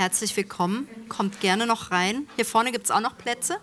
herzlich willkommen. Kommt gerne noch rein. Hier vorne gibt es auch noch Plätze.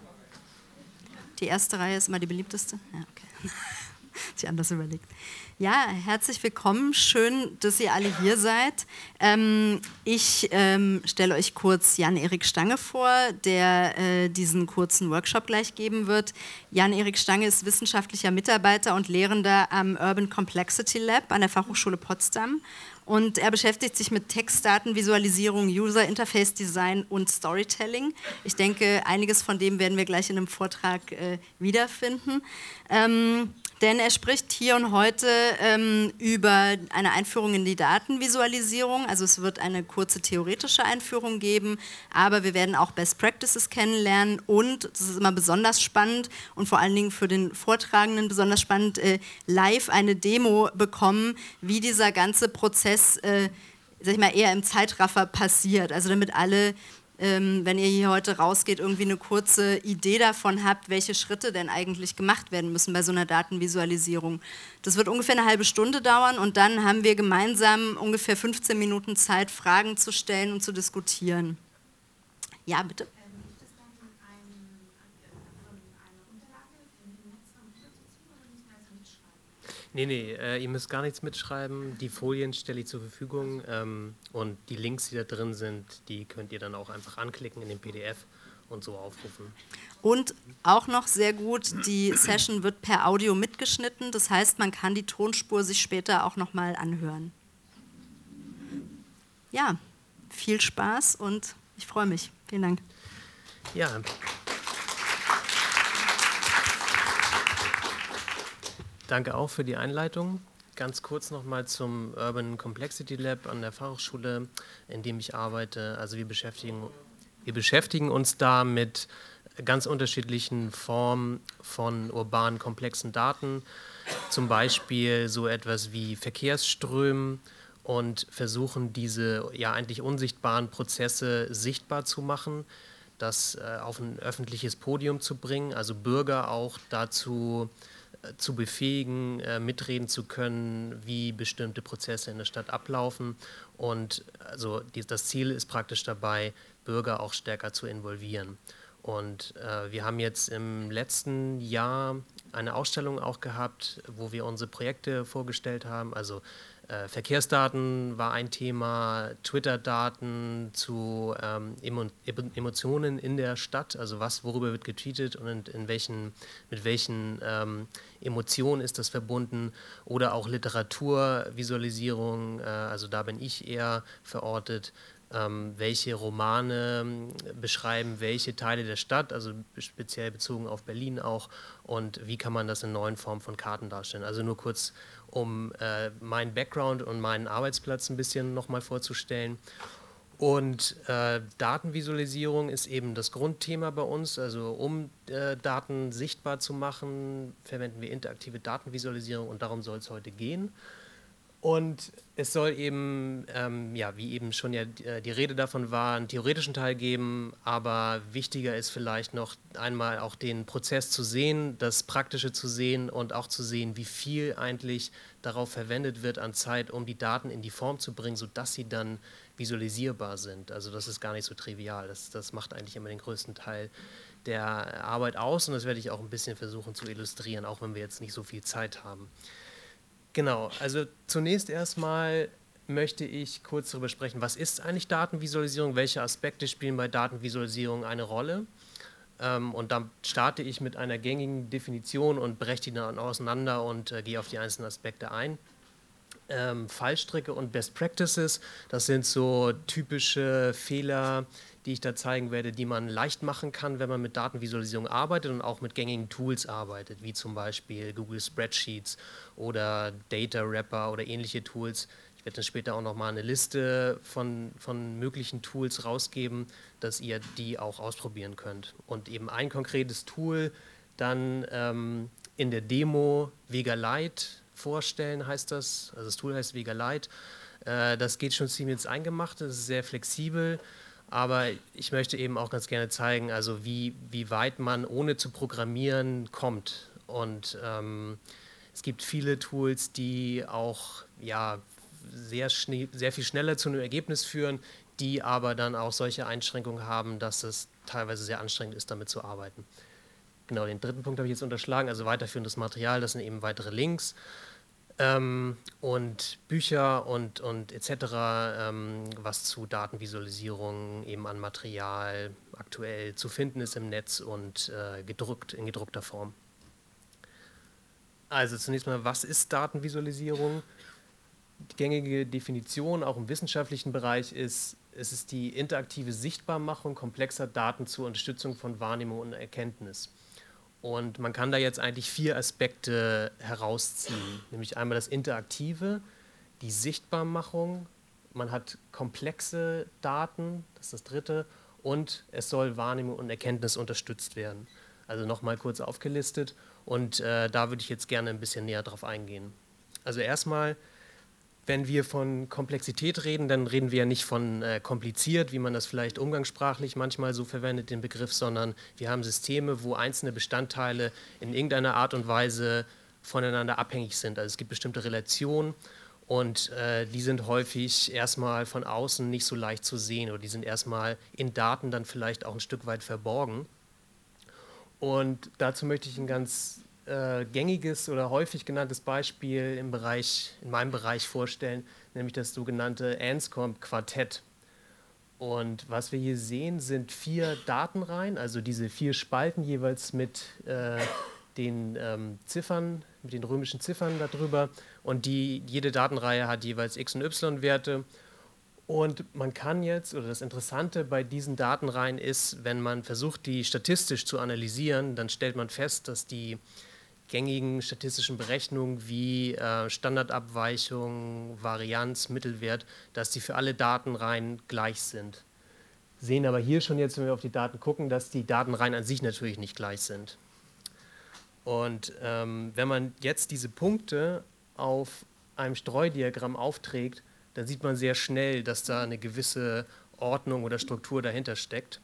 Die erste Reihe ist immer die beliebteste. Ja, okay. Sie anders überlegt. Ja, herzlich willkommen. Schön, dass ihr alle hier seid. Ähm, ich ähm, stelle euch kurz Jan-Erik Stange vor, der äh, diesen kurzen Workshop gleich geben wird. Jan-Erik Stange ist wissenschaftlicher Mitarbeiter und Lehrender am Urban Complexity Lab an der Fachhochschule Potsdam. Und er beschäftigt sich mit Textdaten, Visualisierung, User Interface Design und Storytelling. Ich denke, einiges von dem werden wir gleich in einem Vortrag äh, wiederfinden. Ähm, denn er spricht hier und heute ähm, über eine Einführung in die Datenvisualisierung. Also es wird eine kurze theoretische Einführung geben, aber wir werden auch Best Practices kennenlernen und, das ist immer besonders spannend und vor allen Dingen für den Vortragenden besonders spannend, äh, live eine Demo bekommen, wie dieser ganze Prozess äh, sag ich mal, eher im Zeitraffer passiert. Also damit alle ähm, wenn ihr hier heute rausgeht, irgendwie eine kurze Idee davon habt, welche Schritte denn eigentlich gemacht werden müssen bei so einer Datenvisualisierung. Das wird ungefähr eine halbe Stunde dauern und dann haben wir gemeinsam ungefähr 15 Minuten Zeit, Fragen zu stellen und zu diskutieren. Ja, bitte. Nee, nee, äh, ihr müsst gar nichts mitschreiben. Die Folien stelle ich zur Verfügung ähm, und die Links, die da drin sind, die könnt ihr dann auch einfach anklicken in den PDF und so aufrufen. Und auch noch sehr gut, die Session wird per Audio mitgeschnitten. Das heißt, man kann die Tonspur sich später auch nochmal anhören. Ja, viel Spaß und ich freue mich. Vielen Dank. Ja. Danke auch für die Einleitung. Ganz kurz nochmal zum Urban Complexity Lab an der Fachhochschule, in dem ich arbeite. Also wir beschäftigen, wir beschäftigen uns da mit ganz unterschiedlichen Formen von urbanen komplexen Daten, zum Beispiel so etwas wie Verkehrsströmen und versuchen diese ja eigentlich unsichtbaren Prozesse sichtbar zu machen, das äh, auf ein öffentliches Podium zu bringen, also Bürger auch dazu äh, zu befähigen, äh, mitreden zu können, wie bestimmte Prozesse in der Stadt ablaufen. Und also das Ziel ist praktisch dabei, Bürger auch stärker zu involvieren. Und äh, wir haben jetzt im letzten Jahr eine Ausstellung auch gehabt, wo wir unsere Projekte vorgestellt haben. Also Verkehrsdaten war ein Thema, Twitter-Daten zu ähm, Emo Emotionen in der Stadt, also was, worüber wird getweetet und in welchen, mit welchen ähm, Emotionen ist das verbunden oder auch Literaturvisualisierung, äh, also da bin ich eher verortet. Ähm, welche Romane ähm, beschreiben welche Teile der Stadt, also speziell bezogen auf Berlin auch, und wie kann man das in neuen Formen von Karten darstellen. Also nur kurz um äh, meinen Background und meinen Arbeitsplatz ein bisschen nochmal vorzustellen. Und äh, Datenvisualisierung ist eben das Grundthema bei uns. Also um äh, Daten sichtbar zu machen, verwenden wir interaktive Datenvisualisierung und darum soll es heute gehen. Und es soll eben, ähm, ja, wie eben schon ja äh, die Rede davon war, einen theoretischen Teil geben, aber wichtiger ist vielleicht noch einmal auch den Prozess zu sehen, das Praktische zu sehen und auch zu sehen, wie viel eigentlich darauf verwendet wird an Zeit, um die Daten in die Form zu bringen, sodass sie dann visualisierbar sind. Also das ist gar nicht so trivial. Das, das macht eigentlich immer den größten Teil der Arbeit aus und das werde ich auch ein bisschen versuchen zu illustrieren, auch wenn wir jetzt nicht so viel Zeit haben. Genau, also zunächst erstmal möchte ich kurz darüber sprechen, was ist eigentlich Datenvisualisierung, welche Aspekte spielen bei Datenvisualisierung eine Rolle. Ähm, und dann starte ich mit einer gängigen Definition und breche die dann auseinander und äh, gehe auf die einzelnen Aspekte ein. Ähm, Fallstricke und Best Practices, das sind so typische Fehler, die ich da zeigen werde, die man leicht machen kann, wenn man mit Datenvisualisierung arbeitet und auch mit gängigen Tools arbeitet, wie zum Beispiel Google Spreadsheets oder Data Wrapper oder ähnliche Tools. Ich werde dann später auch nochmal eine Liste von, von möglichen Tools rausgeben, dass ihr die auch ausprobieren könnt. Und eben ein konkretes Tool dann ähm, in der Demo Vega Lite vorstellen, heißt das. Also das Tool heißt Vega Lite. Äh, das geht schon ziemlich ins Eingemachte, das ist sehr flexibel. Aber ich möchte eben auch ganz gerne zeigen, also wie, wie weit man ohne zu programmieren kommt. Und ähm, es gibt viele Tools, die auch ja, sehr, sehr viel schneller zu einem Ergebnis führen, die aber dann auch solche Einschränkungen haben, dass es teilweise sehr anstrengend ist, damit zu arbeiten. Genau, den dritten Punkt habe ich jetzt unterschlagen, also weiterführendes Material, das sind eben weitere Links ähm, und Bücher und, und etc., ähm, was zu Datenvisualisierung eben an Material aktuell zu finden ist im Netz und äh, gedruckt in gedruckter Form. Also zunächst mal, was ist Datenvisualisierung? Die gängige Definition auch im wissenschaftlichen Bereich ist, es ist die interaktive Sichtbarmachung komplexer Daten zur Unterstützung von Wahrnehmung und Erkenntnis. Und man kann da jetzt eigentlich vier Aspekte herausziehen, nämlich einmal das Interaktive, die Sichtbarmachung, man hat komplexe Daten, das ist das dritte, und es soll Wahrnehmung und Erkenntnis unterstützt werden. Also nochmal kurz aufgelistet und äh, da würde ich jetzt gerne ein bisschen näher drauf eingehen. Also erstmal wenn wir von Komplexität reden, dann reden wir ja nicht von äh, kompliziert, wie man das vielleicht umgangssprachlich manchmal so verwendet, den Begriff, sondern wir haben Systeme, wo einzelne Bestandteile in irgendeiner Art und Weise voneinander abhängig sind. Also es gibt bestimmte Relationen und äh, die sind häufig erstmal von außen nicht so leicht zu sehen oder die sind erstmal in Daten dann vielleicht auch ein Stück weit verborgen. Und dazu möchte ich ein ganz äh, gängiges oder häufig genanntes Beispiel im Bereich, in meinem Bereich vorstellen, nämlich das sogenannte Anscombe-Quartett. Und was wir hier sehen, sind vier Datenreihen, also diese vier Spalten jeweils mit äh, den ähm, Ziffern, mit den römischen Ziffern darüber. Und die, jede Datenreihe hat jeweils X- und Y-Werte. Und man kann jetzt, oder das Interessante bei diesen Datenreihen ist, wenn man versucht, die statistisch zu analysieren, dann stellt man fest, dass die gängigen statistischen Berechnungen wie äh, Standardabweichung, Varianz, Mittelwert, dass die für alle Datenreihen gleich sind. Sehen aber hier schon jetzt, wenn wir auf die Daten gucken, dass die Datenreihen an sich natürlich nicht gleich sind. Und ähm, wenn man jetzt diese Punkte auf einem Streudiagramm aufträgt, dann sieht man sehr schnell, dass da eine gewisse Ordnung oder Struktur dahinter steckt.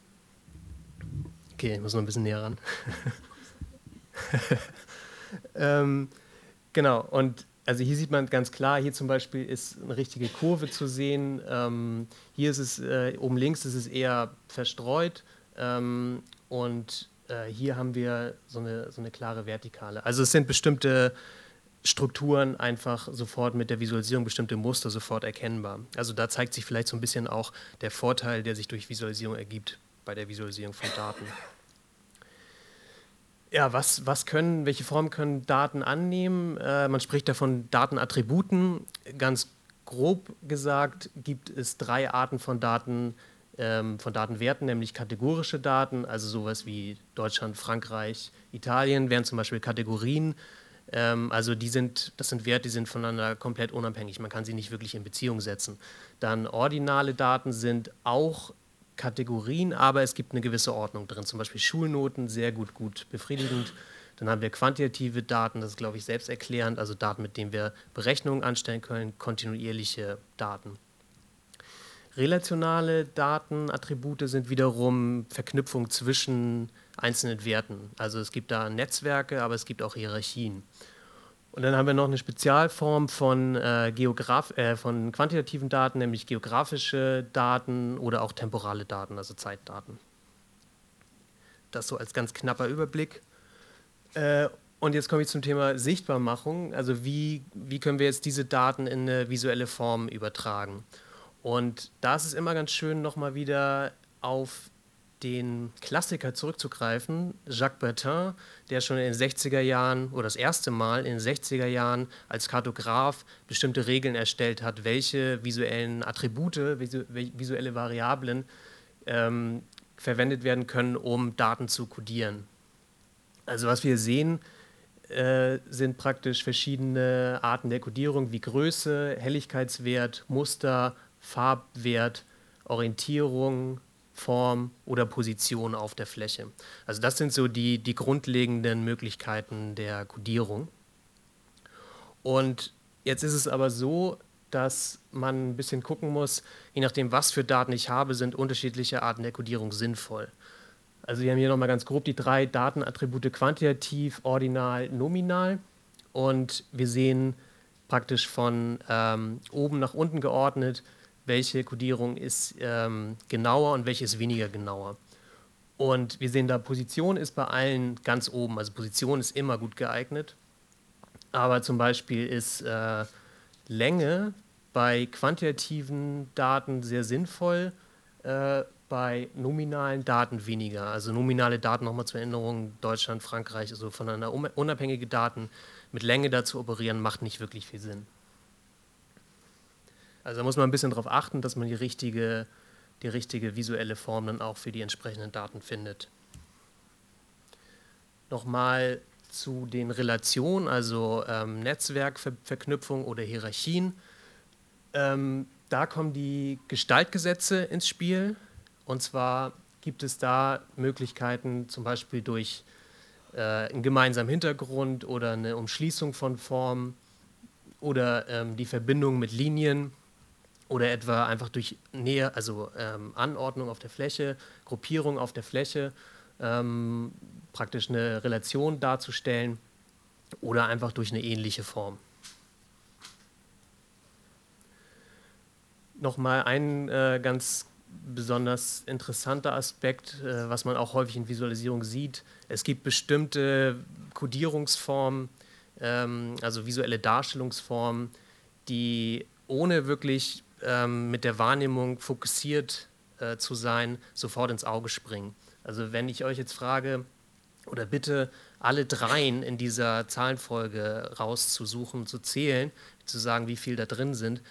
Okay, ich muss noch ein bisschen näher ran. ähm, genau, und also hier sieht man ganz klar, hier zum Beispiel ist eine richtige Kurve zu sehen. Ähm, hier ist es, äh, oben links ist es eher verstreut ähm, und äh, hier haben wir so eine, so eine klare Vertikale. Also es sind bestimmte Strukturen einfach sofort mit der Visualisierung, bestimmte Muster sofort erkennbar. Also da zeigt sich vielleicht so ein bisschen auch der Vorteil, der sich durch Visualisierung ergibt bei der Visualisierung von Daten ja, was, was können, welche Form können Daten annehmen? Äh, man spricht da von Datenattributen. Ganz grob gesagt gibt es drei Arten von Daten, ähm, von Datenwerten, nämlich kategorische Daten, also sowas wie Deutschland, Frankreich, Italien wären zum Beispiel Kategorien. Ähm, also die sind, das sind Werte, die sind voneinander komplett unabhängig. Man kann sie nicht wirklich in Beziehung setzen. Dann ordinale Daten sind auch Kategorien, aber es gibt eine gewisse Ordnung drin. Zum Beispiel Schulnoten, sehr gut, gut befriedigend. Dann haben wir quantitative Daten, das ist, glaube ich, selbsterklärend, also Daten, mit denen wir Berechnungen anstellen können, kontinuierliche Daten. Relationale Datenattribute sind wiederum Verknüpfung zwischen einzelnen Werten. Also es gibt da Netzwerke, aber es gibt auch Hierarchien. Und dann haben wir noch eine Spezialform von, äh, äh, von quantitativen Daten, nämlich geografische Daten oder auch temporale Daten, also Zeitdaten. Das so als ganz knapper Überblick. Äh, und jetzt komme ich zum Thema Sichtbarmachung. Also wie, wie können wir jetzt diese Daten in eine visuelle Form übertragen? Und da ist es immer ganz schön, nochmal wieder auf den Klassiker zurückzugreifen, Jacques Bertin, der schon in den 60er Jahren oder das erste Mal in den 60er Jahren als Kartograf bestimmte Regeln erstellt hat, welche visuellen Attribute, visuelle Variablen ähm, verwendet werden können, um Daten zu kodieren. Also was wir sehen, äh, sind praktisch verschiedene Arten der Kodierung wie Größe, Helligkeitswert, Muster, Farbwert, Orientierung, Form oder Position auf der Fläche. Also das sind so die, die grundlegenden Möglichkeiten der Codierung. Und jetzt ist es aber so, dass man ein bisschen gucken muss, je nachdem, was für Daten ich habe, sind unterschiedliche Arten der Codierung sinnvoll. Also wir haben hier nochmal ganz grob die drei Datenattribute quantitativ, ordinal, nominal. Und wir sehen praktisch von ähm, oben nach unten geordnet welche Codierung ist ähm, genauer und welche ist weniger genauer. Und wir sehen da, Position ist bei allen ganz oben. Also Position ist immer gut geeignet. Aber zum Beispiel ist äh, Länge bei quantitativen Daten sehr sinnvoll, äh, bei nominalen Daten weniger. Also nominale Daten nochmal zur Erinnerung, Deutschland, Frankreich, also voneinander unabhängige Daten mit Länge dazu operieren, macht nicht wirklich viel Sinn. Also da muss man ein bisschen darauf achten, dass man die richtige, die richtige visuelle Form dann auch für die entsprechenden Daten findet. Nochmal zu den Relationen, also ähm, Netzwerkverknüpfung oder Hierarchien. Ähm, da kommen die Gestaltgesetze ins Spiel. Und zwar gibt es da Möglichkeiten, zum Beispiel durch äh, einen gemeinsamen Hintergrund oder eine Umschließung von Formen oder ähm, die Verbindung mit Linien oder etwa einfach durch Nähe, also ähm, Anordnung auf der Fläche, Gruppierung auf der Fläche, ähm, praktisch eine Relation darzustellen oder einfach durch eine ähnliche Form. Nochmal ein äh, ganz besonders interessanter Aspekt, äh, was man auch häufig in Visualisierung sieht. Es gibt bestimmte Codierungsformen, ähm, also visuelle Darstellungsformen, die ohne wirklich ähm, mit der Wahrnehmung fokussiert äh, zu sein, sofort ins Auge springen. Also wenn ich euch jetzt frage oder bitte, alle dreien in dieser Zahlenfolge rauszusuchen, zu zählen, zu sagen, wie viel da drin sind,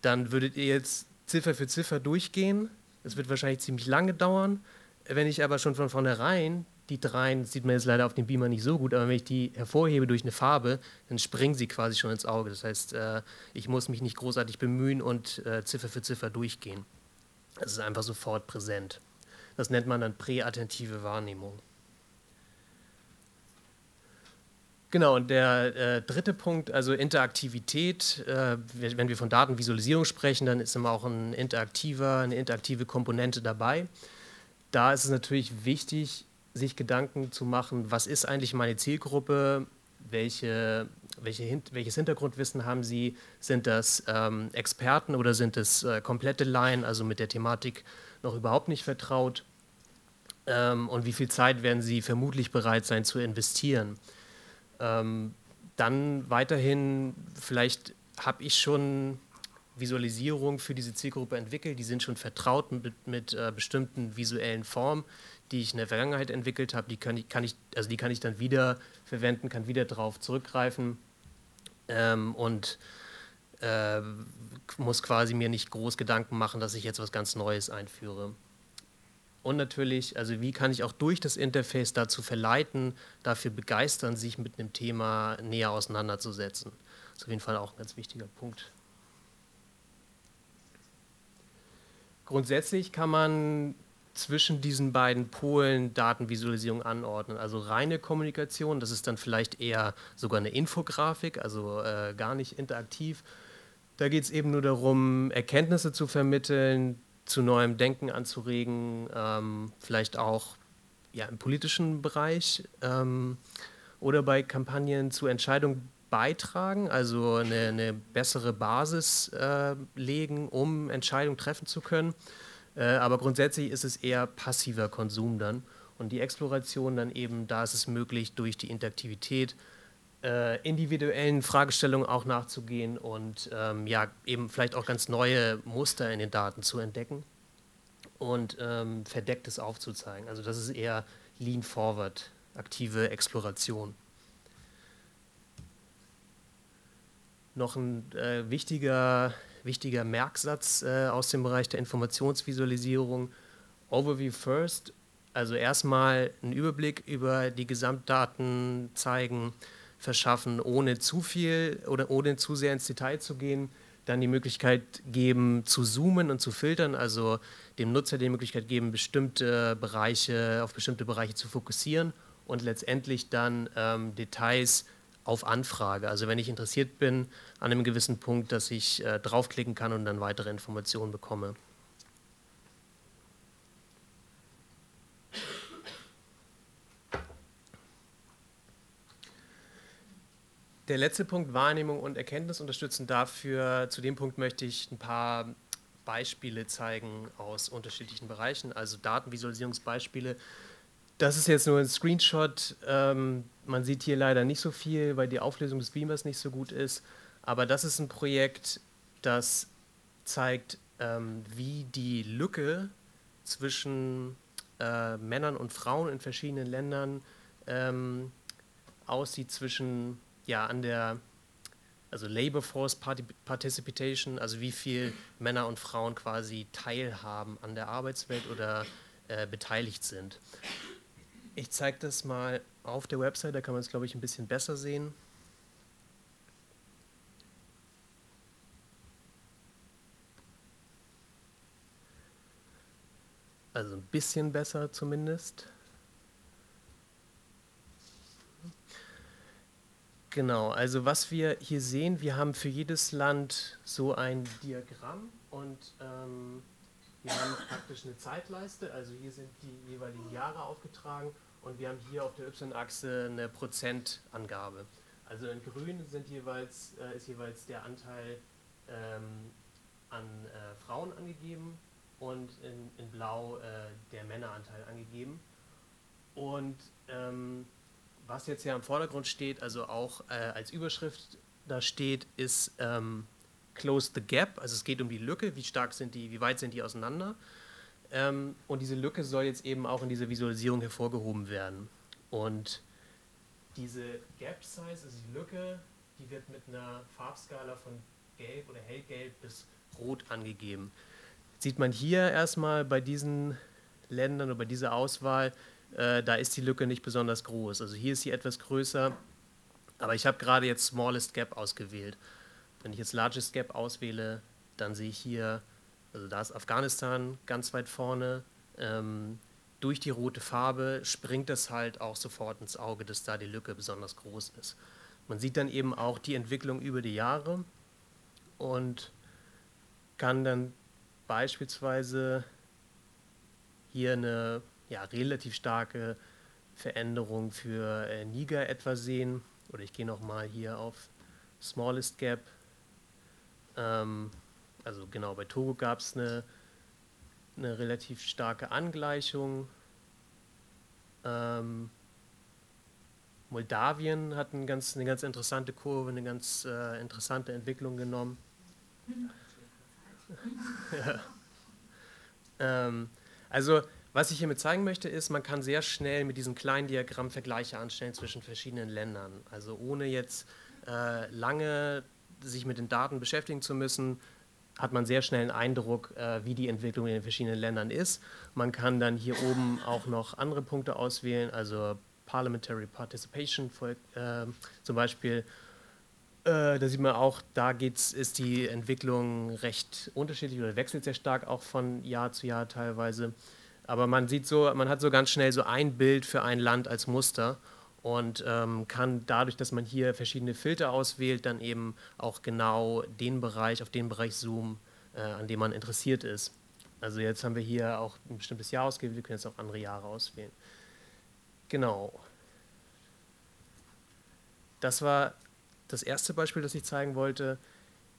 dann würdet ihr jetzt Ziffer für Ziffer durchgehen. Es wird wahrscheinlich ziemlich lange dauern. Wenn ich aber schon von vornherein die dreien, sieht man jetzt leider auf dem Beamer nicht so gut, aber wenn ich die hervorhebe durch eine Farbe, dann springen sie quasi schon ins Auge. Das heißt, äh, ich muss mich nicht großartig bemühen und äh, Ziffer für Ziffer durchgehen. Das ist einfach sofort präsent. Das nennt man dann präattentive Wahrnehmung. Genau, und der äh, dritte Punkt, also Interaktivität. Äh, wenn wir von Datenvisualisierung sprechen, dann ist immer auch ein interaktiver, eine interaktive Komponente dabei. Da ist es natürlich wichtig, sich Gedanken zu machen, was ist eigentlich meine Zielgruppe, welche, welche, welches Hintergrundwissen haben sie, sind das ähm, Experten oder sind es äh, komplette Laien, also mit der Thematik noch überhaupt nicht vertraut? Ähm, und wie viel Zeit werden sie vermutlich bereit sein zu investieren. Ähm, dann weiterhin, vielleicht habe ich schon Visualisierung für diese Zielgruppe entwickelt, die sind schon vertraut mit, mit äh, bestimmten visuellen Formen, die ich in der Vergangenheit entwickelt habe, die kann ich, kann ich, also die kann ich dann wieder verwenden, kann wieder darauf zurückgreifen ähm, und äh, muss quasi mir nicht groß Gedanken machen, dass ich jetzt was ganz Neues einführe. Und natürlich, also wie kann ich auch durch das Interface dazu verleiten, dafür begeistern, sich mit einem Thema näher auseinanderzusetzen. Das ist auf jeden Fall auch ein ganz wichtiger Punkt. Grundsätzlich kann man zwischen diesen beiden Polen Datenvisualisierung anordnen. Also reine Kommunikation, das ist dann vielleicht eher sogar eine Infografik, also äh, gar nicht interaktiv. Da geht es eben nur darum, Erkenntnisse zu vermitteln, zu neuem Denken anzuregen, ähm, vielleicht auch ja, im politischen Bereich ähm, oder bei Kampagnen zu Entscheidungen beitragen, also eine, eine bessere Basis äh, legen, um Entscheidungen treffen zu können. Äh, aber grundsätzlich ist es eher passiver Konsum dann. Und die Exploration dann eben, da ist es möglich, durch die Interaktivität äh, individuellen Fragestellungen auch nachzugehen und ähm, ja, eben vielleicht auch ganz neue Muster in den Daten zu entdecken und ähm, Verdecktes aufzuzeigen. Also das ist eher Lean Forward, aktive Exploration. Noch ein äh, wichtiger, wichtiger Merksatz äh, aus dem Bereich der Informationsvisualisierung. Overview first, also erstmal einen Überblick über die Gesamtdaten zeigen, verschaffen, ohne zu viel oder ohne zu sehr ins Detail zu gehen. Dann die Möglichkeit geben, zu zoomen und zu filtern, also dem Nutzer die Möglichkeit geben, bestimmte Bereiche, auf bestimmte Bereiche zu fokussieren und letztendlich dann ähm, Details auf Anfrage. Also wenn ich interessiert bin an einem gewissen Punkt, dass ich äh, draufklicken kann und dann weitere Informationen bekomme. Der letzte Punkt, Wahrnehmung und Erkenntnis unterstützen. Dafür, zu dem Punkt möchte ich ein paar Beispiele zeigen aus unterschiedlichen Bereichen, also Datenvisualisierungsbeispiele. Das ist jetzt nur ein Screenshot. Ähm, man sieht hier leider nicht so viel, weil die Auflösung des Beamers nicht so gut ist. Aber das ist ein Projekt, das zeigt, ähm, wie die Lücke zwischen äh, Männern und Frauen in verschiedenen Ländern ähm, aussieht zwischen ja an der also Labor Force Participation, also wie viel Männer und Frauen quasi teilhaben an der Arbeitswelt oder äh, beteiligt sind. Ich zeige das mal auf der Website, da kann man es, glaube ich, ein bisschen besser sehen. Also ein bisschen besser zumindest. Genau, also was wir hier sehen, wir haben für jedes Land so ein Diagramm und ähm, wir haben praktisch eine Zeitleiste, also hier sind die jeweiligen Jahre aufgetragen und wir haben hier auf der Y-Achse eine Prozentangabe. Also in grün sind jeweils, äh, ist jeweils der Anteil ähm, an äh, Frauen angegeben und in, in Blau äh, der Männeranteil angegeben. Und ähm, was jetzt hier im Vordergrund steht, also auch äh, als Überschrift da steht, ist ähm, Close the Gap. Also es geht um die Lücke, wie stark sind die, wie weit sind die auseinander. Ähm, und diese Lücke soll jetzt eben auch in dieser Visualisierung hervorgehoben werden. Und diese Gap Size, also die Lücke, die wird mit einer Farbskala von gelb oder hellgelb bis rot angegeben. Sieht man hier erstmal bei diesen Ländern oder bei dieser Auswahl, äh, da ist die Lücke nicht besonders groß. Also hier ist sie etwas größer, aber ich habe gerade jetzt Smallest Gap ausgewählt. Wenn ich jetzt Largest Gap auswähle, dann sehe ich hier, also da ist Afghanistan ganz weit vorne. Ähm, durch die rote Farbe springt es halt auch sofort ins Auge, dass da die Lücke besonders groß ist. Man sieht dann eben auch die Entwicklung über die Jahre und kann dann beispielsweise hier eine ja, relativ starke Veränderung für äh, Niger etwa sehen. Oder ich gehe nochmal hier auf Smallest Gap. Ähm, also genau, bei Togo gab es eine, eine relativ starke Angleichung. Ähm, Moldawien hat ein ganz, eine ganz interessante Kurve, eine ganz äh, interessante Entwicklung genommen. ähm, also was ich hiermit zeigen möchte, ist, man kann sehr schnell mit diesem kleinen Diagramm Vergleiche anstellen zwischen verschiedenen Ländern. Also ohne jetzt äh, lange sich mit den Daten beschäftigen zu müssen, hat man sehr schnell einen Eindruck, äh, wie die Entwicklung in den verschiedenen Ländern ist. Man kann dann hier oben auch noch andere Punkte auswählen, also Parliamentary Participation äh, zum Beispiel. Äh, da sieht man auch, da geht's, ist die Entwicklung recht unterschiedlich oder wechselt sehr stark auch von Jahr zu Jahr teilweise. Aber man sieht so, man hat so ganz schnell so ein Bild für ein Land als Muster und ähm, kann dadurch, dass man hier verschiedene Filter auswählt, dann eben auch genau den Bereich, auf den Bereich zoomen, äh, an dem man interessiert ist. Also jetzt haben wir hier auch ein bestimmtes Jahr ausgewählt, wir können jetzt auch andere Jahre auswählen. Genau. Das war das erste Beispiel, das ich zeigen wollte.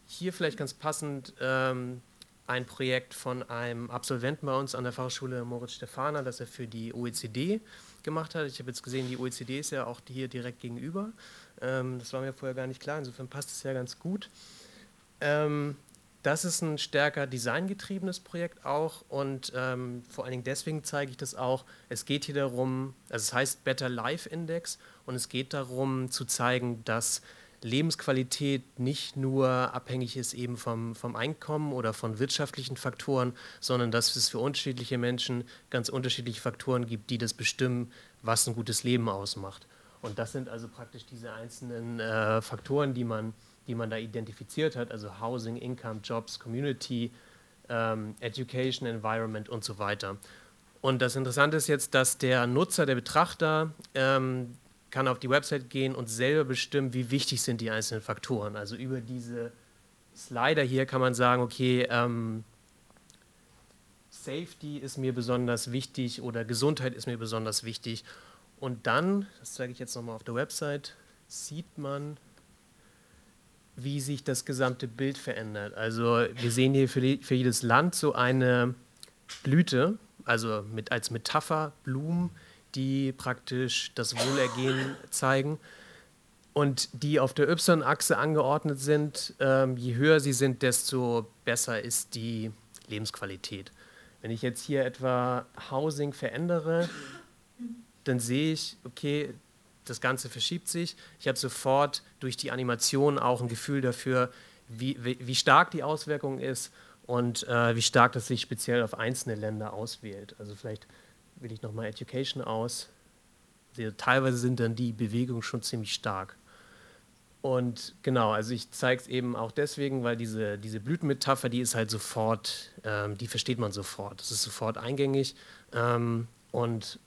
Hier vielleicht ganz passend ähm, ein Projekt von einem Absolventen bei uns an der Fachschule Moritz Stefana, das er für die OECD gemacht hat. Ich habe jetzt gesehen, die OECD ist ja auch hier direkt gegenüber. Ähm, das war mir vorher gar nicht klar, insofern passt es ja ganz gut. Ähm, das ist ein stärker designgetriebenes Projekt auch und ähm, vor allen Dingen deswegen zeige ich das auch. Es geht hier darum, also es heißt Better Life Index und es geht darum zu zeigen, dass Lebensqualität nicht nur abhängig ist eben vom, vom Einkommen oder von wirtschaftlichen Faktoren, sondern dass es für unterschiedliche Menschen ganz unterschiedliche Faktoren gibt, die das bestimmen, was ein gutes Leben ausmacht. Und das sind also praktisch diese einzelnen äh, Faktoren, die man, die man da identifiziert hat, also Housing, Income, Jobs, Community, ähm, Education, Environment und so weiter. Und das Interessante ist jetzt, dass der Nutzer, der Betrachter, ähm, kann auf die Website gehen und selber bestimmen, wie wichtig sind die einzelnen Faktoren. Also über diese Slider hier kann man sagen, okay, ähm, Safety ist mir besonders wichtig oder Gesundheit ist mir besonders wichtig. Und dann, das zeige ich jetzt nochmal auf der Website, sieht man, wie sich das gesamte Bild verändert. Also wir sehen hier für, für jedes Land so eine Blüte, also mit, als Metapher Blumen, die praktisch das Wohlergehen zeigen und die auf der Y-Achse angeordnet sind. Ähm, je höher sie sind, desto besser ist die Lebensqualität. Wenn ich jetzt hier etwa Housing verändere, dann sehe ich, okay, das Ganze verschiebt sich. Ich habe sofort durch die Animation auch ein Gefühl dafür, wie, wie, wie stark die Auswirkung ist und äh, wie stark das sich speziell auf einzelne Länder auswählt. Also vielleicht wähle ich nochmal Education aus. Teilweise sind dann die Bewegungen schon ziemlich stark. Und genau, also ich zeige es eben auch deswegen, weil diese, diese Blütenmetapher, die ist halt sofort, ähm, die versteht man sofort. Das ist sofort eingängig. Ähm, und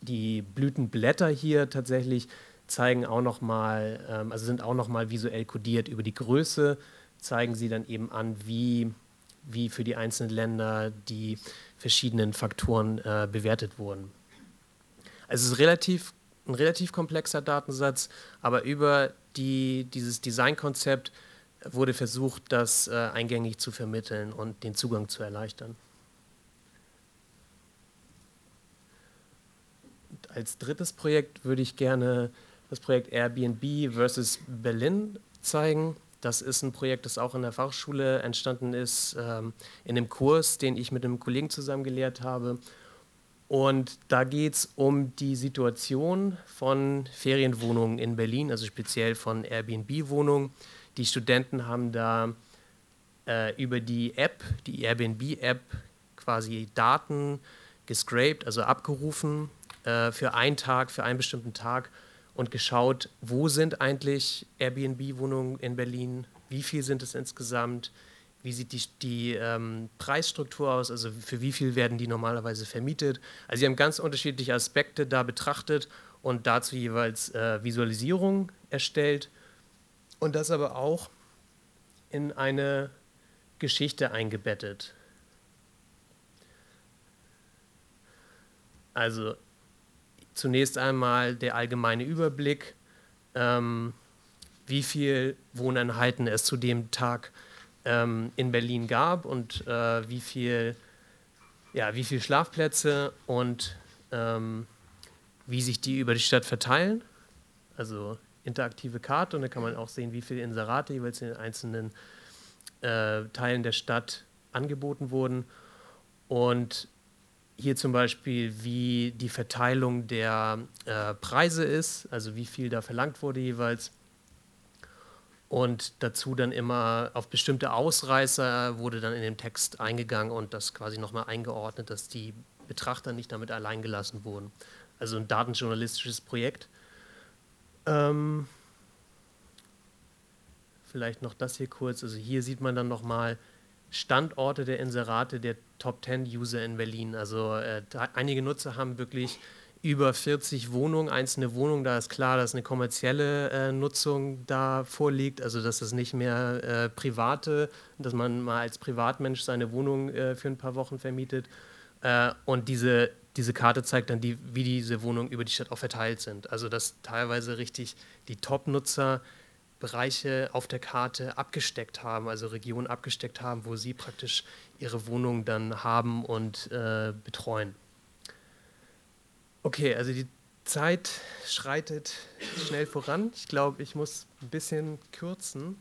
die Blütenblätter hier tatsächlich zeigen auch nochmal, ähm, also sind auch nochmal visuell kodiert über die Größe, zeigen sie dann eben an, wie, wie für die einzelnen Länder die verschiedenen Faktoren äh, bewertet wurden. Also es ist relativ, ein relativ komplexer Datensatz, aber über die, dieses Designkonzept wurde versucht, das äh, eingängig zu vermitteln und den Zugang zu erleichtern. Und als drittes Projekt würde ich gerne das Projekt Airbnb versus Berlin zeigen. Das ist ein Projekt, das auch in der Fachschule entstanden ist, ähm, in einem Kurs, den ich mit einem Kollegen zusammen gelehrt habe. Und da geht es um die Situation von Ferienwohnungen in Berlin, also speziell von Airbnb-Wohnungen. Die Studenten haben da äh, über die App, die Airbnb-App, quasi Daten gescraped, also abgerufen äh, für einen Tag, für einen bestimmten Tag und geschaut, wo sind eigentlich Airbnb-Wohnungen in Berlin, wie viel sind es insgesamt, wie sieht die, die ähm, Preisstruktur aus, also für wie viel werden die normalerweise vermietet. Also sie haben ganz unterschiedliche Aspekte da betrachtet und dazu jeweils äh, Visualisierung erstellt und das aber auch in eine Geschichte eingebettet. Also zunächst einmal der allgemeine Überblick, ähm, wie viele Wohneinheiten es zu dem Tag ähm, in Berlin gab und äh, wie viel ja, wie viele Schlafplätze und ähm, wie sich die über die Stadt verteilen. Also interaktive Karte und da kann man auch sehen, wie viele Inserate jeweils in den einzelnen äh, Teilen der Stadt angeboten wurden. Und hier zum Beispiel, wie die Verteilung der äh, Preise ist, also wie viel da verlangt wurde jeweils und dazu dann immer auf bestimmte Ausreißer wurde dann in dem Text eingegangen und das quasi nochmal eingeordnet, dass die Betrachter nicht damit allein gelassen wurden. Also ein datenjournalistisches Projekt. Ähm, vielleicht noch das hier kurz. Also hier sieht man dann nochmal Standorte der Inserate der Top 10 User in Berlin. Also äh, einige Nutzer haben wirklich über 40 Wohnungen, einzelne Wohnungen, da ist klar, dass eine kommerzielle äh, Nutzung da vorliegt, also dass es nicht mehr äh, private, dass man mal als Privatmensch seine Wohnung äh, für ein paar Wochen vermietet. Äh, und diese, diese Karte zeigt dann, die, wie diese Wohnungen über die Stadt auch verteilt sind. Also dass teilweise richtig die Top-Nutzer Bereiche auf der Karte abgesteckt haben, also Regionen abgesteckt haben, wo sie praktisch ihre Wohnung dann haben und äh, betreuen. Okay, also die Zeit schreitet schnell voran. Ich glaube, ich muss ein bisschen kürzen.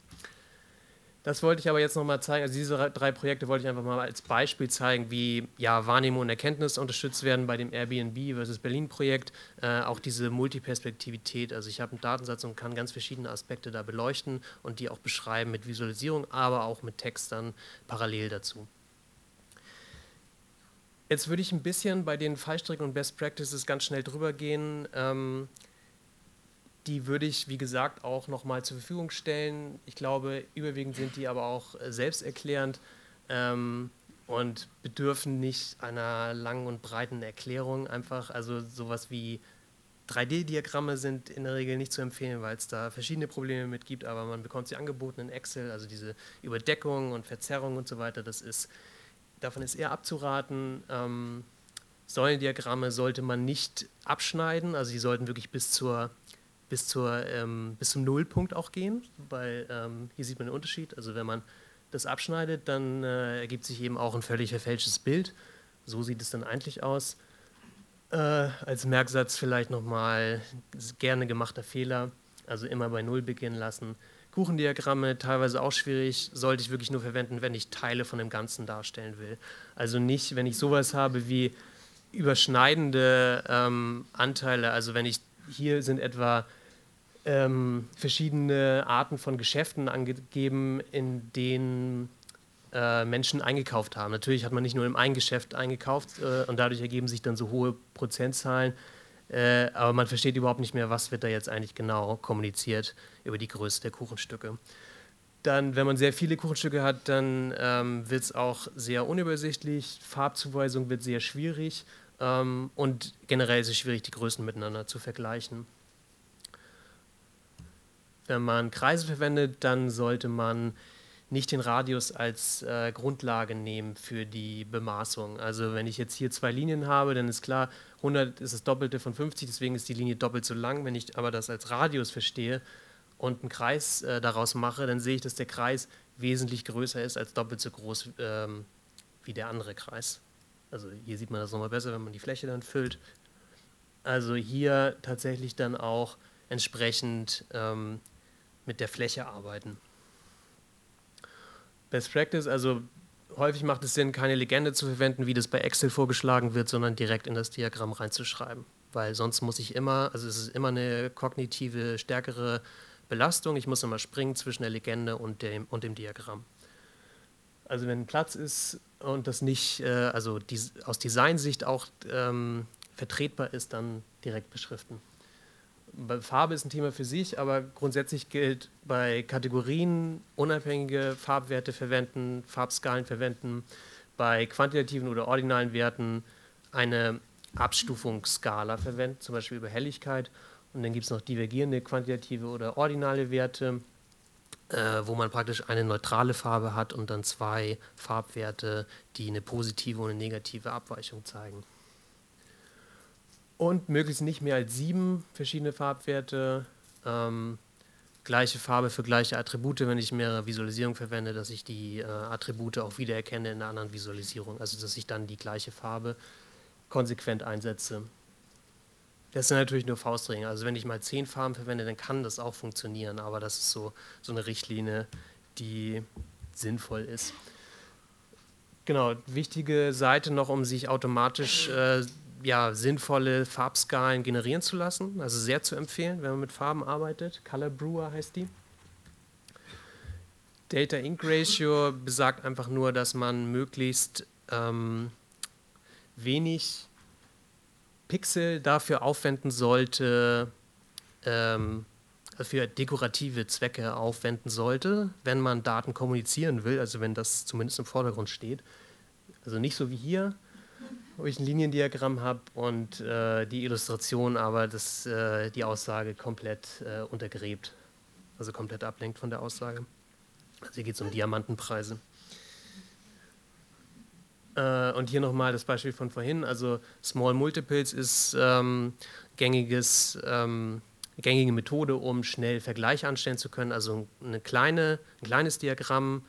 Das wollte ich aber jetzt nochmal zeigen. Also diese drei Projekte wollte ich einfach mal als Beispiel zeigen, wie ja, Wahrnehmung und Erkenntnis unterstützt werden bei dem Airbnb versus Berlin Projekt. Äh, auch diese Multiperspektivität. Also ich habe einen Datensatz und kann ganz verschiedene Aspekte da beleuchten und die auch beschreiben mit Visualisierung, aber auch mit Text dann parallel dazu. Jetzt würde ich ein bisschen bei den Fallstricken und Best Practices ganz schnell drüber gehen. Ähm, die würde ich, wie gesagt, auch nochmal zur Verfügung stellen. Ich glaube, überwiegend sind die aber auch äh, selbsterklärend ähm, und bedürfen nicht einer langen und breiten Erklärung einfach. Also sowas wie 3D-Diagramme sind in der Regel nicht zu empfehlen, weil es da verschiedene Probleme mit gibt, aber man bekommt sie angeboten in Excel, also diese Überdeckung und Verzerrung und so weiter, das ist davon ist eher abzuraten. Ähm, Säulendiagramme sollte man nicht abschneiden, also sie sollten wirklich bis zur bis, zur, ähm, bis zum Nullpunkt auch gehen, weil ähm, hier sieht man den Unterschied. Also wenn man das abschneidet, dann äh, ergibt sich eben auch ein völlig verfälschtes Bild. So sieht es dann eigentlich aus. Äh, als Merksatz vielleicht nochmal gerne gemachter Fehler, also immer bei Null beginnen lassen. Kuchendiagramme teilweise auch schwierig, sollte ich wirklich nur verwenden, wenn ich Teile von dem Ganzen darstellen will. Also nicht, wenn ich sowas habe wie überschneidende ähm, Anteile, also wenn ich hier sind etwa ähm, verschiedene Arten von Geschäften angegeben, in denen äh, Menschen eingekauft haben. Natürlich hat man nicht nur im einen Geschäft eingekauft äh, und dadurch ergeben sich dann so hohe Prozentzahlen, äh, aber man versteht überhaupt nicht mehr, was wird da jetzt eigentlich genau kommuniziert über die Größe der Kuchenstücke. Dann, wenn man sehr viele Kuchenstücke hat, dann ähm, wird es auch sehr unübersichtlich, Farbzuweisung wird sehr schwierig ähm, und generell ist es schwierig, die Größen miteinander zu vergleichen. Wenn man Kreise verwendet, dann sollte man nicht den Radius als äh, Grundlage nehmen für die Bemaßung. Also wenn ich jetzt hier zwei Linien habe, dann ist klar, 100 ist das Doppelte von 50, deswegen ist die Linie doppelt so lang. Wenn ich aber das als Radius verstehe und einen Kreis äh, daraus mache, dann sehe ich, dass der Kreis wesentlich größer ist als doppelt so groß ähm, wie der andere Kreis. Also hier sieht man das nochmal besser, wenn man die Fläche dann füllt. Also hier tatsächlich dann auch entsprechend ähm, mit der Fläche arbeiten. Best Practice, also häufig macht es Sinn, keine Legende zu verwenden, wie das bei Excel vorgeschlagen wird, sondern direkt in das Diagramm reinzuschreiben. Weil sonst muss ich immer, also es ist immer eine kognitive, stärkere Belastung. Ich muss immer springen zwischen der Legende und dem, und dem Diagramm. Also wenn Platz ist und das nicht, äh, also die, aus Designsicht auch ähm, vertretbar ist, dann direkt beschriften. Farbe ist ein Thema für sich, aber grundsätzlich gilt bei Kategorien unabhängige Farbwerte verwenden, Farbskalen verwenden, bei quantitativen oder ordinalen Werten eine Abstufungsskala verwenden, zum Beispiel über Helligkeit. Und dann gibt es noch divergierende quantitative oder ordinale Werte, äh, wo man praktisch eine neutrale Farbe hat und dann zwei Farbwerte, die eine positive und eine negative Abweichung zeigen und möglichst nicht mehr als sieben verschiedene Farbwerte. Ähm, gleiche Farbe für gleiche Attribute, wenn ich mehrere Visualisierungen verwende, dass ich die äh, Attribute auch wiedererkenne in einer anderen Visualisierung. Also dass ich dann die gleiche Farbe konsequent einsetze. Das sind natürlich nur Faustregeln. Also wenn ich mal zehn Farben verwende, dann kann das auch funktionieren, aber das ist so, so eine Richtlinie, die sinnvoll ist. Genau, wichtige Seite noch, um sich automatisch äh, ja, sinnvolle Farbskalen generieren zu lassen. Also sehr zu empfehlen, wenn man mit Farben arbeitet. Color Brewer heißt die. Data Ink Ratio besagt einfach nur, dass man möglichst ähm, wenig Pixel dafür aufwenden sollte, ähm, für dekorative Zwecke aufwenden sollte, wenn man Daten kommunizieren will, also wenn das zumindest im Vordergrund steht. Also nicht so wie hier, wo ich ein Liniendiagramm habe und äh, die Illustration aber das, äh, die Aussage komplett äh, untergräbt, also komplett ablenkt von der Aussage. Also hier geht es um Diamantenpreise. Äh, und hier nochmal das Beispiel von vorhin, also Small Multiples ist ähm, gängiges, ähm, gängige Methode, um schnell Vergleiche anstellen zu können, also eine kleine, ein kleines Diagramm,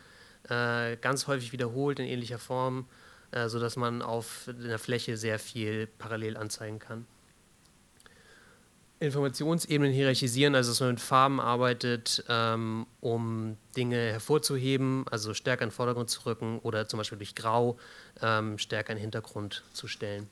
äh, ganz häufig wiederholt in ähnlicher Form, äh, sodass man auf der Fläche sehr viel parallel anzeigen kann. Informationsebenen hierarchisieren, also dass man mit Farben arbeitet, ähm, um Dinge hervorzuheben, also stärker in den Vordergrund zu rücken oder zum Beispiel durch Grau ähm, stärker in den Hintergrund zu stellen.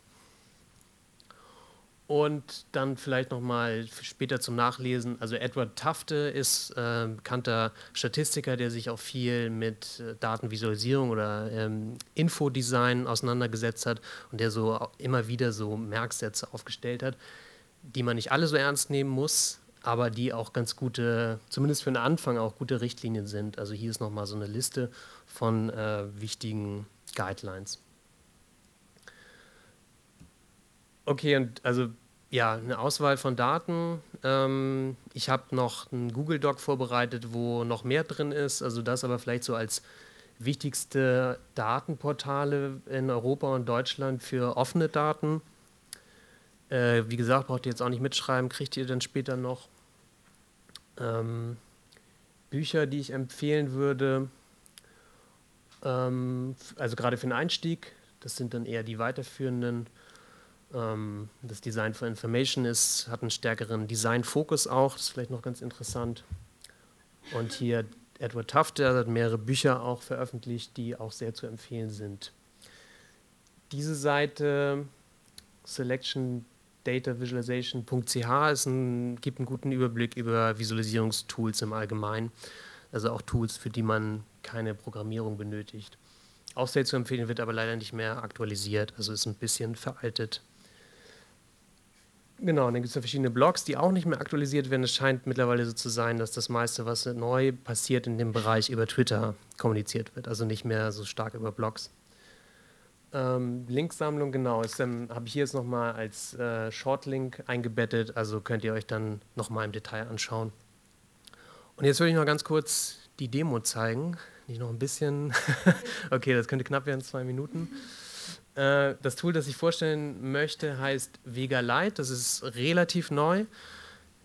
Und dann vielleicht nochmal später zum Nachlesen. Also Edward Tafte ist äh, bekannter Statistiker, der sich auch viel mit äh, Datenvisualisierung oder ähm, Infodesign auseinandergesetzt hat und der so immer wieder so Merksätze aufgestellt hat, die man nicht alle so ernst nehmen muss, aber die auch ganz gute, zumindest für den Anfang auch gute Richtlinien sind. Also hier ist nochmal so eine Liste von äh, wichtigen Guidelines. Okay, und also ja, eine Auswahl von Daten. Ähm, ich habe noch einen Google Doc vorbereitet, wo noch mehr drin ist. Also das aber vielleicht so als wichtigste Datenportale in Europa und Deutschland für offene Daten. Äh, wie gesagt, braucht ihr jetzt auch nicht mitschreiben, kriegt ihr dann später noch. Ähm, Bücher, die ich empfehlen würde, ähm, also gerade für den Einstieg, das sind dann eher die weiterführenden. Ähm, das Design for Information ist, hat einen stärkeren Design-Fokus auch, das ist vielleicht noch ganz interessant. Und hier Edward Tufte hat mehrere Bücher auch veröffentlicht, die auch sehr zu empfehlen sind. Diese Seite selectiondataVisualization.ch ein, gibt einen guten Überblick über Visualisierungstools im Allgemeinen, also auch Tools, für die man keine Programmierung benötigt. Auch sehr zu empfehlen, wird aber leider nicht mehr aktualisiert, also ist ein bisschen veraltet. Genau, dann gibt es verschiedene Blogs, die auch nicht mehr aktualisiert werden. Es scheint mittlerweile so zu sein, dass das meiste, was neu passiert in dem Bereich, über Twitter kommuniziert wird, also nicht mehr so stark über Blogs. Ähm, Linksammlung, genau, habe ich hier jetzt nochmal als äh, Shortlink eingebettet, also könnt ihr euch dann nochmal im Detail anschauen. Und jetzt würde ich noch ganz kurz die Demo zeigen. Nicht noch ein bisschen. okay, das könnte knapp werden, zwei Minuten. Äh, das Tool, das ich vorstellen möchte, heißt Vega Lite. Das ist relativ neu.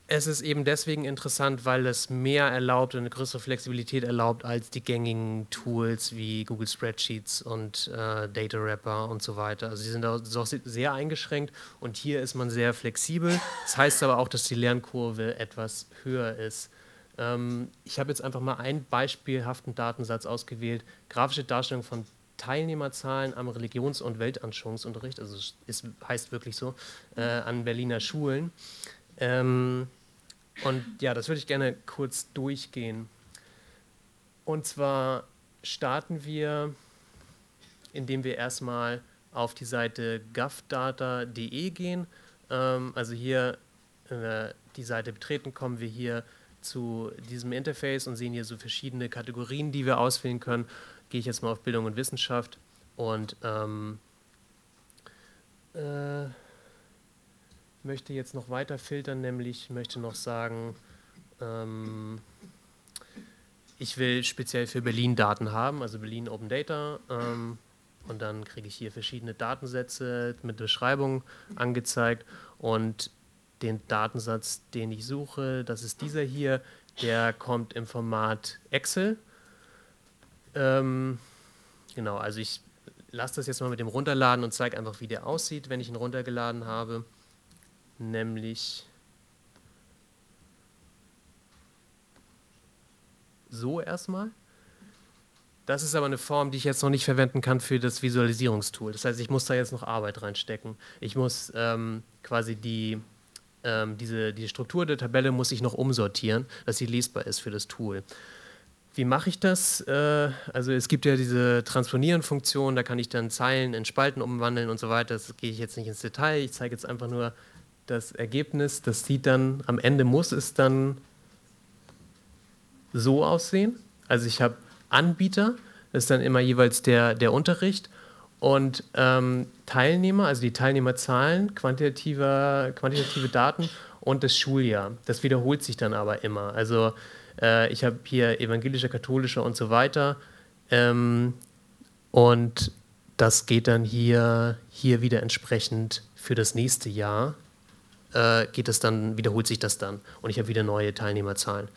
Es ist eben deswegen interessant, weil es mehr erlaubt und eine größere Flexibilität erlaubt als die gängigen Tools wie Google Spreadsheets und äh, Data Wrapper und so weiter. Also sie sind auch, sehr eingeschränkt und hier ist man sehr flexibel. Das heißt aber auch, dass die Lernkurve etwas höher ist. Ähm, ich habe jetzt einfach mal einen beispielhaften Datensatz ausgewählt. Grafische Darstellung von Teilnehmerzahlen am Religions- und Weltanschauungsunterricht, also es heißt wirklich so, äh, an Berliner Schulen. Ähm, und ja, das würde ich gerne kurz durchgehen. Und zwar starten wir, indem wir erstmal auf die Seite govdata.de gehen. Ähm, also hier äh, die Seite betreten, kommen wir hier zu diesem Interface und sehen hier so verschiedene Kategorien, die wir auswählen können. Gehe ich jetzt mal auf Bildung und Wissenschaft und ähm, äh, möchte jetzt noch weiter filtern, nämlich möchte noch sagen, ähm, ich will speziell für Berlin Daten haben, also Berlin Open Data. Ähm, und dann kriege ich hier verschiedene Datensätze mit Beschreibung angezeigt. Und den Datensatz, den ich suche, das ist dieser hier, der kommt im Format Excel. Ähm, genau, also ich lasse das jetzt mal mit dem Runterladen und zeige einfach, wie der aussieht, wenn ich ihn runtergeladen habe nämlich so erstmal. Das ist aber eine Form, die ich jetzt noch nicht verwenden kann für das Visualisierungstool. Das heißt, ich muss da jetzt noch Arbeit reinstecken. Ich muss ähm, quasi die, ähm, diese, die Struktur der Tabelle muss ich noch umsortieren, dass sie lesbar ist für das Tool. Wie mache ich das? Äh, also es gibt ja diese Transponieren-Funktion, da kann ich dann Zeilen in Spalten umwandeln und so weiter. Das gehe ich jetzt nicht ins Detail. Ich zeige jetzt einfach nur das Ergebnis, das sieht dann, am Ende muss es dann so aussehen. Also ich habe Anbieter, das ist dann immer jeweils der, der Unterricht und ähm, Teilnehmer, also die Teilnehmerzahlen, quantitative, quantitative Daten und das Schuljahr. Das wiederholt sich dann aber immer. Also äh, ich habe hier evangelischer, katholischer und so weiter. Ähm, und das geht dann hier, hier wieder entsprechend für das nächste Jahr äh, geht es dann, wiederholt sich das dann und ich habe wieder neue Teilnehmerzahlen.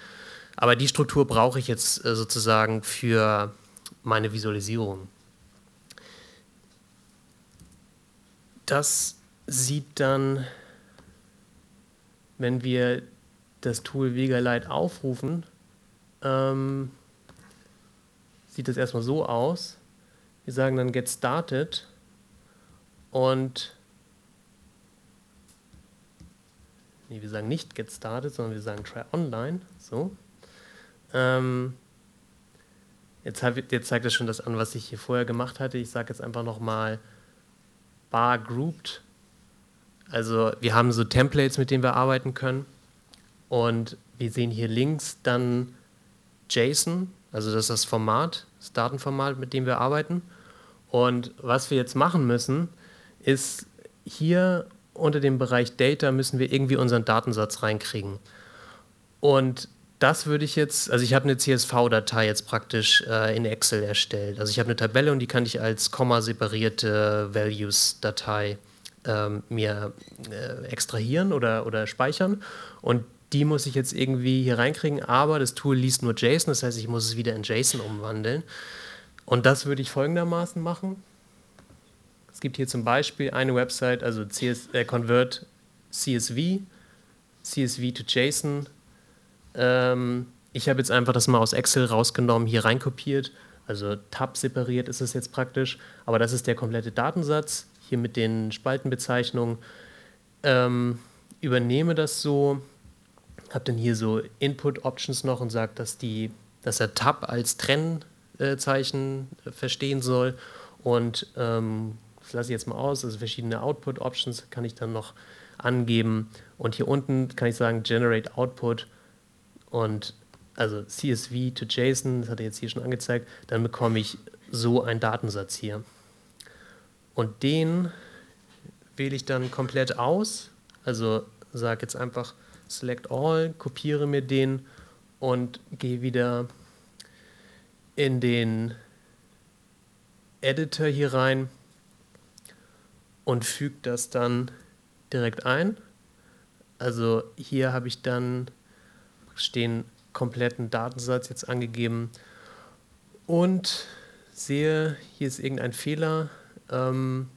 Aber die Struktur brauche ich jetzt äh, sozusagen für meine Visualisierung. Das sieht dann, wenn wir das Tool VegaLite aufrufen, ähm, sieht das erstmal so aus. Wir sagen dann Get Started und nee, wir sagen nicht get started, sondern wir sagen try online. So. Ähm, jetzt, hab, jetzt zeigt das schon das an, was ich hier vorher gemacht hatte. Ich sage jetzt einfach nochmal bar grouped. Also wir haben so Templates, mit denen wir arbeiten können. Und wir sehen hier links dann JSON, also das ist das Format, das Datenformat, mit dem wir arbeiten. Und was wir jetzt machen müssen, ist hier unter dem Bereich Data müssen wir irgendwie unseren Datensatz reinkriegen. Und das würde ich jetzt, also ich habe eine CSV-Datei jetzt praktisch äh, in Excel erstellt. Also ich habe eine Tabelle und die kann ich als komma-separierte Values-Datei ähm, mir äh, extrahieren oder, oder speichern. Und die muss ich jetzt irgendwie hier reinkriegen, aber das Tool liest nur JSON, das heißt, ich muss es wieder in JSON umwandeln. Und das würde ich folgendermaßen machen. Es gibt hier zum Beispiel eine Website, also CS, äh, Convert CSV, CSV to JSON. Ähm, ich habe jetzt einfach das mal aus Excel rausgenommen, hier reinkopiert. Also Tab separiert ist es jetzt praktisch, aber das ist der komplette Datensatz, hier mit den Spaltenbezeichnungen. Ähm, übernehme das so, habe dann hier so Input-Options noch und sage, dass, dass er Tab als Trennzeichen verstehen soll. Und ähm, das lasse ich jetzt mal aus, also verschiedene Output-Options kann ich dann noch angeben. Und hier unten kann ich sagen Generate Output und also CSV to JSON, das hat er jetzt hier schon angezeigt, dann bekomme ich so einen Datensatz hier. Und den wähle ich dann komplett aus, also sage jetzt einfach Select All, kopiere mir den und gehe wieder in den Editor hier rein und füge das dann direkt ein. Also hier habe ich dann den kompletten Datensatz jetzt angegeben und sehe, hier ist irgendein Fehler. Ähm,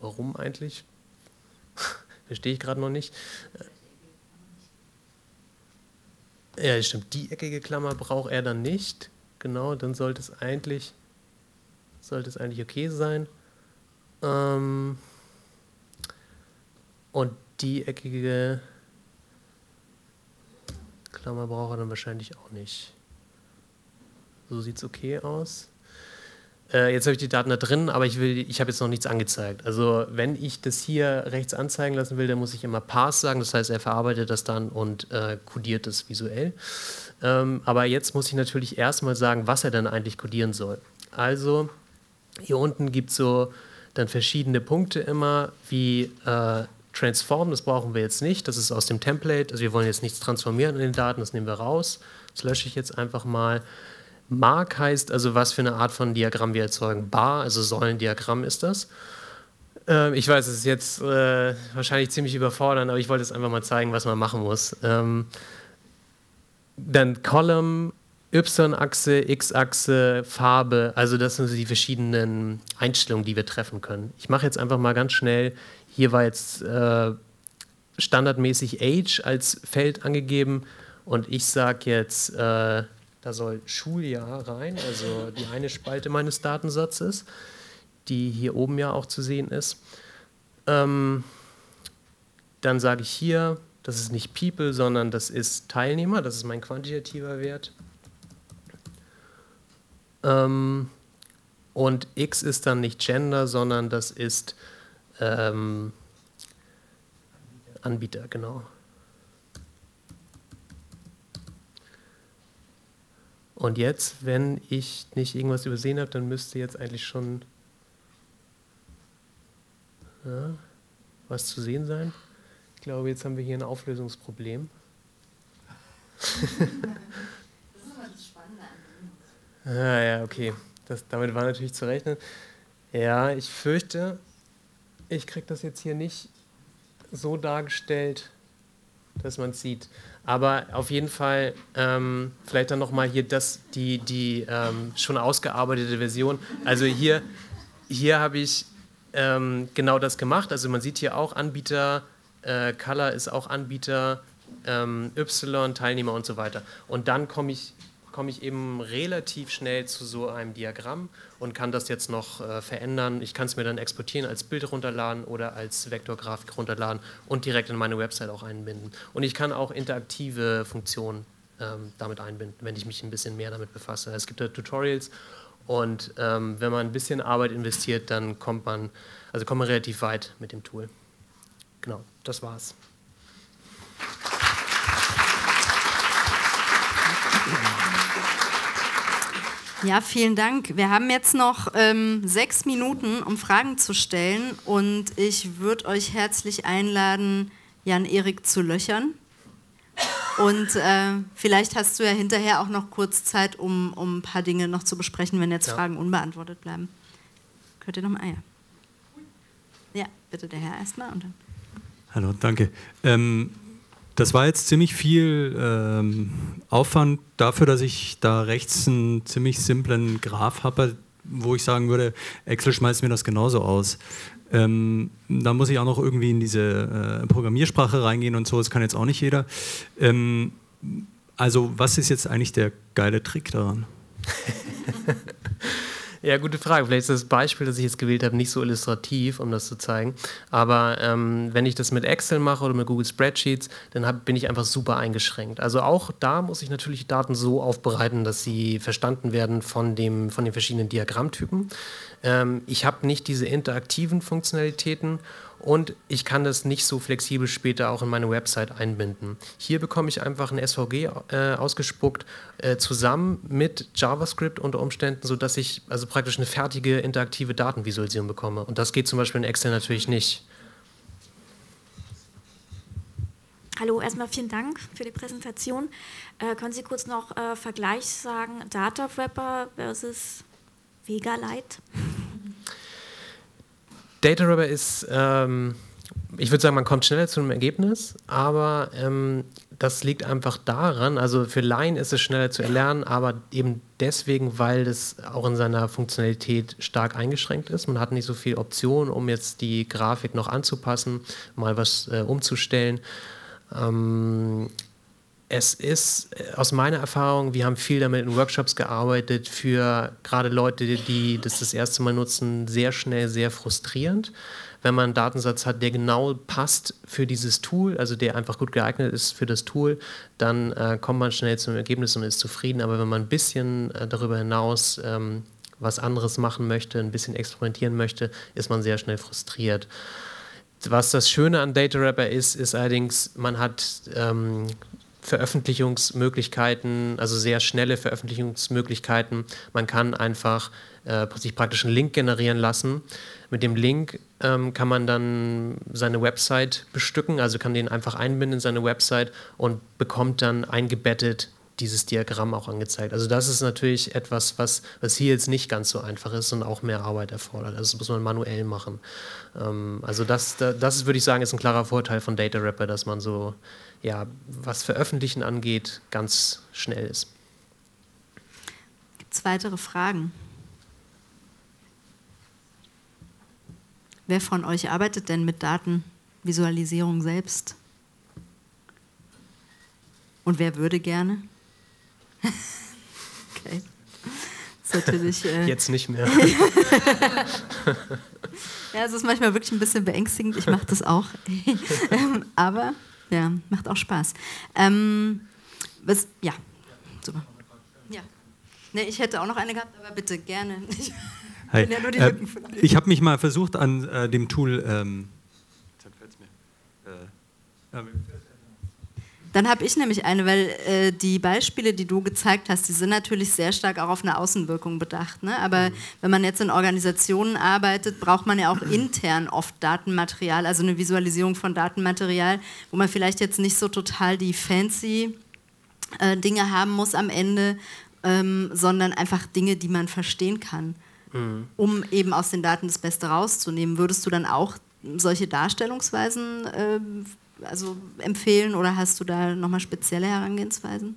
warum eigentlich? Verstehe ich gerade noch nicht. Ja, stimmt. Die eckige Klammer braucht er dann nicht. Genau, dann sollte es eigentlich, sollte es eigentlich okay sein. Ähm und die eckige Klammer braucht er dann wahrscheinlich auch nicht. So sieht es okay aus. Äh, jetzt habe ich die Daten da drin, aber ich, ich habe jetzt noch nichts angezeigt. Also wenn ich das hier rechts anzeigen lassen will, dann muss ich immer Pass sagen. Das heißt, er verarbeitet das dann und äh, kodiert es visuell. Ähm, aber jetzt muss ich natürlich erstmal sagen, was er dann eigentlich kodieren soll. Also hier unten gibt es so dann verschiedene Punkte immer, wie äh, Transform, das brauchen wir jetzt nicht. Das ist aus dem Template. Also wir wollen jetzt nichts transformieren in den Daten, das nehmen wir raus. Das lösche ich jetzt einfach mal. Mark heißt also, was für eine Art von Diagramm wir erzeugen. Bar, also Säulendiagramm ist das. Ähm, ich weiß, es ist jetzt äh, wahrscheinlich ziemlich überfordernd, aber ich wollte es einfach mal zeigen, was man machen muss. Ähm, dann Column, Y-Achse, X-Achse, Farbe, also das sind so die verschiedenen Einstellungen, die wir treffen können. Ich mache jetzt einfach mal ganz schnell, hier war jetzt äh, standardmäßig Age als Feld angegeben und ich sage jetzt äh, da soll Schuljahr rein, also die eine Spalte meines Datensatzes, die hier oben ja auch zu sehen ist. Ähm, dann sage ich hier, das ist nicht People, sondern das ist Teilnehmer, das ist mein quantitativer Wert. Ähm, und X ist dann nicht Gender, sondern das ist ähm, Anbieter, genau. Und jetzt, wenn ich nicht irgendwas übersehen habe, dann müsste jetzt eigentlich schon ja, was zu sehen sein. Ich glaube, jetzt haben wir hier ein Auflösungsproblem. das ist immer das Spannende an Ah ja, okay. Das, damit war natürlich zu rechnen. Ja, ich fürchte, ich kriege das jetzt hier nicht so dargestellt, dass man es sieht. Aber auf jeden Fall ähm, vielleicht dann nochmal hier das, die, die ähm, schon ausgearbeitete Version. Also hier, hier habe ich ähm, genau das gemacht. Also man sieht hier auch Anbieter, äh, Color ist auch Anbieter, ähm, Y, Teilnehmer und so weiter. Und dann komme ich komme ich eben relativ schnell zu so einem Diagramm und kann das jetzt noch äh, verändern. Ich kann es mir dann exportieren, als Bild runterladen oder als Vektorgrafik runterladen und direkt in meine Website auch einbinden. Und ich kann auch interaktive Funktionen ähm, damit einbinden, wenn ich mich ein bisschen mehr damit befasse. Es gibt da Tutorials und ähm, wenn man ein bisschen Arbeit investiert, dann kommt man, also kommt man relativ weit mit dem Tool. Genau, das war's. Ja, vielen Dank. Wir haben jetzt noch ähm, sechs Minuten, um Fragen zu stellen. Und ich würde euch herzlich einladen, Jan-Erik zu löchern. Und äh, vielleicht hast du ja hinterher auch noch kurz Zeit, um, um ein paar Dinge noch zu besprechen, wenn jetzt ja. Fragen unbeantwortet bleiben. Könnt ihr noch mal? Ah, ja. ja, bitte der Herr erstmal und dann. Hallo, danke. Ähm, das war jetzt ziemlich viel ähm, Aufwand dafür, dass ich da rechts einen ziemlich simplen Graph habe, wo ich sagen würde, Excel schmeißt mir das genauso aus. Ähm, da muss ich auch noch irgendwie in diese äh, Programmiersprache reingehen und so, das kann jetzt auch nicht jeder. Ähm, also was ist jetzt eigentlich der geile Trick daran? Ja, gute Frage. Vielleicht ist das Beispiel, das ich jetzt gewählt habe, nicht so illustrativ, um das zu zeigen. Aber ähm, wenn ich das mit Excel mache oder mit Google Spreadsheets, dann hab, bin ich einfach super eingeschränkt. Also auch da muss ich natürlich Daten so aufbereiten, dass sie verstanden werden von, dem, von den verschiedenen Diagrammtypen. Ähm, ich habe nicht diese interaktiven Funktionalitäten und ich kann das nicht so flexibel später auch in meine Website einbinden. Hier bekomme ich einfach ein SVG äh, ausgespuckt äh, zusammen mit JavaScript unter Umständen, sodass ich also praktisch eine fertige interaktive Datenvisualisierung bekomme. Und das geht zum Beispiel in Excel natürlich nicht. Hallo, erstmal vielen Dank für die Präsentation. Äh, können Sie kurz noch äh, Vergleich sagen, Data Wrapper versus Vega Lite? Data Rubber ist, ähm, ich würde sagen, man kommt schneller zu einem Ergebnis, aber ähm, das liegt einfach daran, also für Laien ist es schneller zu erlernen, aber eben deswegen, weil das auch in seiner Funktionalität stark eingeschränkt ist. Man hat nicht so viele Optionen, um jetzt die Grafik noch anzupassen, mal was äh, umzustellen. Ähm, es ist äh, aus meiner Erfahrung, wir haben viel damit in Workshops gearbeitet, für gerade Leute, die das das erste Mal nutzen, sehr schnell sehr frustrierend. Wenn man einen Datensatz hat, der genau passt für dieses Tool, also der einfach gut geeignet ist für das Tool, dann äh, kommt man schnell zum Ergebnis und ist zufrieden. Aber wenn man ein bisschen äh, darüber hinaus ähm, was anderes machen möchte, ein bisschen experimentieren möchte, ist man sehr schnell frustriert. Was das Schöne an Data Wrapper ist, ist allerdings, man hat ähm, Veröffentlichungsmöglichkeiten, also sehr schnelle Veröffentlichungsmöglichkeiten. Man kann einfach äh, sich praktisch einen Link generieren lassen. Mit dem Link ähm, kann man dann seine Website bestücken, also kann den einfach einbinden in seine Website und bekommt dann eingebettet dieses Diagramm auch angezeigt. Also das ist natürlich etwas, was, was hier jetzt nicht ganz so einfach ist und auch mehr Arbeit erfordert. Also das muss man manuell machen. Ähm, also das, das würde ich sagen, ist ein klarer Vorteil von Data Wrapper, dass man so ja, was Veröffentlichen angeht, ganz schnell ist. Gibt es weitere Fragen? Wer von euch arbeitet denn mit Datenvisualisierung selbst? Und wer würde gerne? okay. Das ist natürlich, äh Jetzt nicht mehr. ja, es ist manchmal wirklich ein bisschen beängstigend. Ich mache das auch. Ähm, aber ja, macht auch Spaß. Ähm, was, ja, super. Ja. Nee, ich hätte auch noch eine gehabt, aber bitte gerne. Ich, Hi. Ja äh, ich habe mich mal versucht an äh, dem Tool. Ähm, äh, dann habe ich nämlich eine, weil äh, die Beispiele, die du gezeigt hast, die sind natürlich sehr stark auch auf eine Außenwirkung bedacht. Ne? Aber mhm. wenn man jetzt in Organisationen arbeitet, braucht man ja auch intern oft Datenmaterial, also eine Visualisierung von Datenmaterial, wo man vielleicht jetzt nicht so total die fancy äh, Dinge haben muss am Ende, ähm, sondern einfach Dinge, die man verstehen kann, mhm. um eben aus den Daten das Beste rauszunehmen. Würdest du dann auch solche Darstellungsweisen äh, also empfehlen oder hast du da nochmal spezielle Herangehensweisen?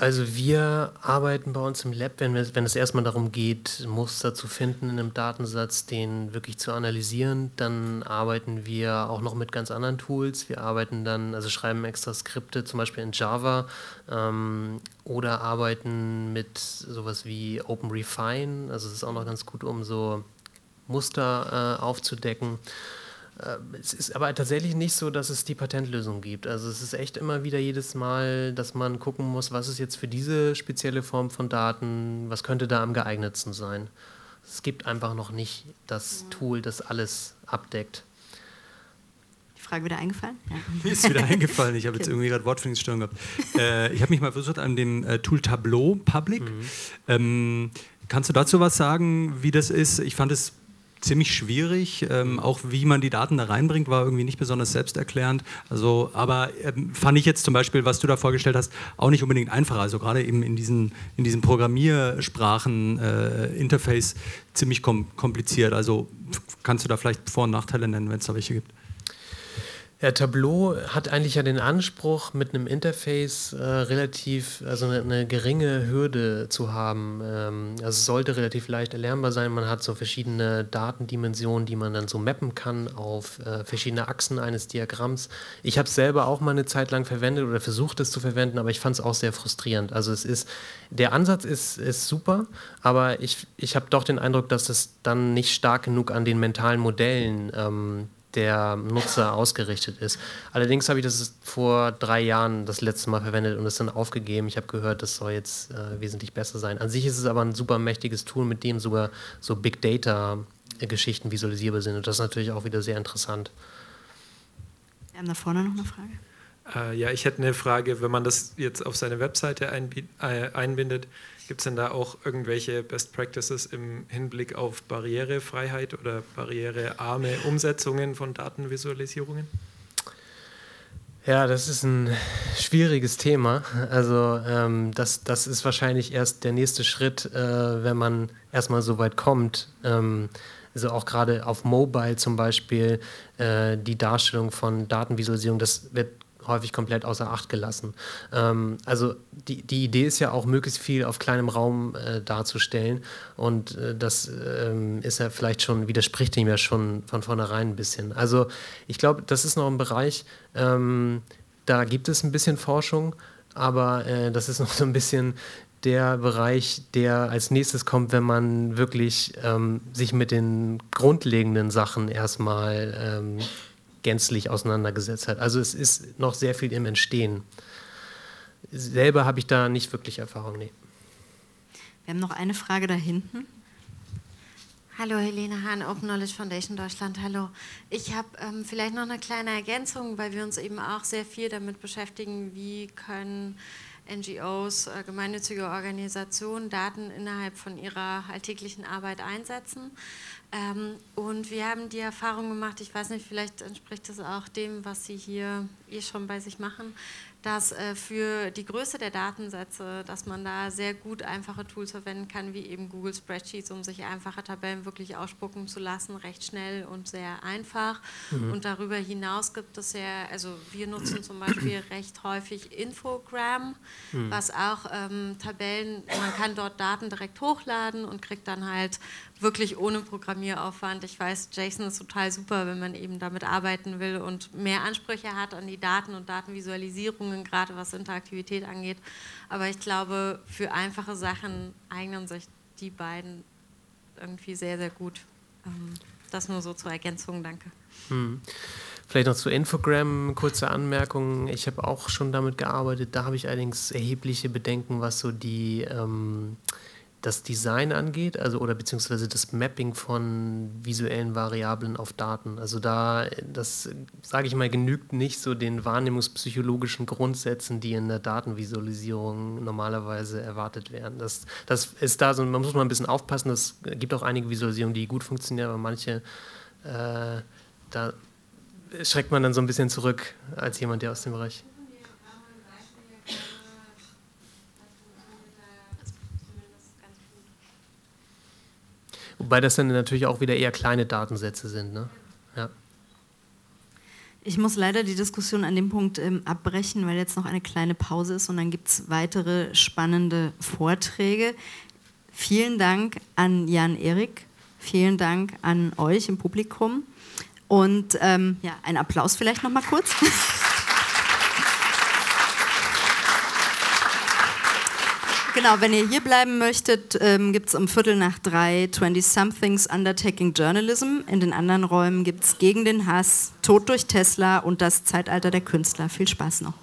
Also wir arbeiten bei uns im Lab, wenn, wir, wenn es erstmal darum geht, Muster zu finden in einem Datensatz, den wirklich zu analysieren, dann arbeiten wir auch noch mit ganz anderen Tools. Wir arbeiten dann, also schreiben extra Skripte, zum Beispiel in Java ähm, oder arbeiten mit sowas wie OpenRefine. Also es ist auch noch ganz gut, um so Muster äh, aufzudecken. Äh, es ist aber tatsächlich nicht so, dass es die Patentlösung gibt. Also es ist echt immer wieder jedes Mal, dass man gucken muss, was ist jetzt für diese spezielle Form von Daten, was könnte da am geeignetsten sein. Es gibt einfach noch nicht das Tool, das alles abdeckt. Die Frage wieder eingefallen? Ja. Mir ist wieder eingefallen. Ich habe okay. jetzt irgendwie gerade Wortfindungsstörung gehabt. Äh, ich habe mich mal versucht an dem äh, Tool Tableau Public. Mhm. Ähm, kannst du dazu was sagen, wie das ist? Ich fand es ziemlich schwierig. Ähm, auch wie man die Daten da reinbringt, war irgendwie nicht besonders selbsterklärend. Also, aber ähm, fand ich jetzt zum Beispiel, was du da vorgestellt hast, auch nicht unbedingt einfacher. Also gerade eben in diesen, in diesen Programmiersprachen-Interface äh, ziemlich kom kompliziert. Also kannst du da vielleicht Vor- und Nachteile nennen, wenn es da welche gibt? Ja, Tableau hat eigentlich ja den Anspruch, mit einem Interface äh, relativ, also eine, eine, geringe Hürde zu haben. Ähm, also es sollte relativ leicht erlernbar sein. Man hat so verschiedene Datendimensionen, die man dann so mappen kann auf äh, verschiedene Achsen eines Diagramms. Ich habe es selber auch mal eine Zeit lang verwendet oder versucht es zu verwenden, aber ich fand es auch sehr frustrierend. Also es ist, der Ansatz ist, ist super, aber ich, ich habe doch den Eindruck, dass es dann nicht stark genug an den mentalen Modellen ähm, der Nutzer ausgerichtet ist. Allerdings habe ich das vor drei Jahren das letzte Mal verwendet und es dann aufgegeben. Ich habe gehört, das soll jetzt äh, wesentlich besser sein. An sich ist es aber ein super mächtiges Tool, mit dem sogar so Big Data Geschichten visualisierbar sind. Und das ist natürlich auch wieder sehr interessant. Wir haben da vorne noch eine Frage. Äh, ja, ich hätte eine Frage, wenn man das jetzt auf seine Webseite äh, einbindet, Gibt es denn da auch irgendwelche Best Practices im Hinblick auf Barrierefreiheit oder barrierearme Umsetzungen von Datenvisualisierungen? Ja, das ist ein schwieriges Thema. Also ähm, das, das ist wahrscheinlich erst der nächste Schritt, äh, wenn man erstmal so weit kommt. Ähm, also auch gerade auf Mobile zum Beispiel äh, die Darstellung von Datenvisualisierung, das wird häufig komplett außer Acht gelassen. Ähm, also die, die Idee ist ja auch, möglichst viel auf kleinem Raum äh, darzustellen. Und äh, das ähm, ist ja vielleicht schon, widerspricht ihm ja schon von vornherein ein bisschen. Also ich glaube, das ist noch ein Bereich, ähm, da gibt es ein bisschen Forschung, aber äh, das ist noch so ein bisschen der Bereich, der als nächstes kommt, wenn man wirklich ähm, sich mit den grundlegenden Sachen erstmal ähm, gänzlich auseinandergesetzt hat. Also es ist noch sehr viel im Entstehen. Selber habe ich da nicht wirklich Erfahrung. Nee. Wir haben noch eine Frage da hinten. Hallo Helene Hahn, Open Knowledge Foundation Deutschland. Hallo. Ich habe ähm, vielleicht noch eine kleine Ergänzung, weil wir uns eben auch sehr viel damit beschäftigen, wie können NGOs, äh, gemeinnützige Organisationen Daten innerhalb von ihrer alltäglichen Arbeit einsetzen. Ähm, und wir haben die Erfahrung gemacht, ich weiß nicht, vielleicht entspricht das auch dem, was Sie hier eh schon bei sich machen, dass äh, für die Größe der Datensätze, dass man da sehr gut einfache Tools verwenden kann, wie eben Google Spreadsheets, um sich einfache Tabellen wirklich ausspucken zu lassen, recht schnell und sehr einfach. Mhm. Und darüber hinaus gibt es ja, also wir nutzen zum Beispiel recht häufig Infogram, mhm. was auch ähm, Tabellen, man kann dort Daten direkt hochladen und kriegt dann halt wirklich ohne Programmieraufwand. Ich weiß, JSON ist total super, wenn man eben damit arbeiten will und mehr Ansprüche hat an die Daten und Datenvisualisierungen, gerade was Interaktivität angeht. Aber ich glaube, für einfache Sachen eignen sich die beiden irgendwie sehr, sehr gut. Ähm, das nur so zur Ergänzung, danke. Hm. Vielleicht noch zu Infogram, kurze Anmerkung. Ich habe auch schon damit gearbeitet. Da habe ich allerdings erhebliche Bedenken, was so die ähm, das Design angeht, also oder beziehungsweise das Mapping von visuellen Variablen auf Daten. Also da, das sage ich mal, genügt nicht so den wahrnehmungspsychologischen Grundsätzen, die in der Datenvisualisierung normalerweise erwartet werden. Das, das ist da so, man muss mal ein bisschen aufpassen. Es gibt auch einige Visualisierungen, die gut funktionieren, aber manche, äh, da schreckt man dann so ein bisschen zurück als jemand, der aus dem Bereich Wobei das dann natürlich auch wieder eher kleine Datensätze sind. Ne? Ja. Ich muss leider die Diskussion an dem Punkt ähm, abbrechen, weil jetzt noch eine kleine Pause ist und dann gibt es weitere spannende Vorträge. Vielen Dank an Jan Erik, vielen Dank an euch im Publikum und ähm, ja, ein Applaus vielleicht noch mal kurz. Genau, wenn ihr hier bleiben möchtet, ähm, gibt es um Viertel nach drei 20 Somethings Undertaking Journalism. In den anderen Räumen gibt es Gegen den Hass, Tod durch Tesla und das Zeitalter der Künstler. Viel Spaß noch.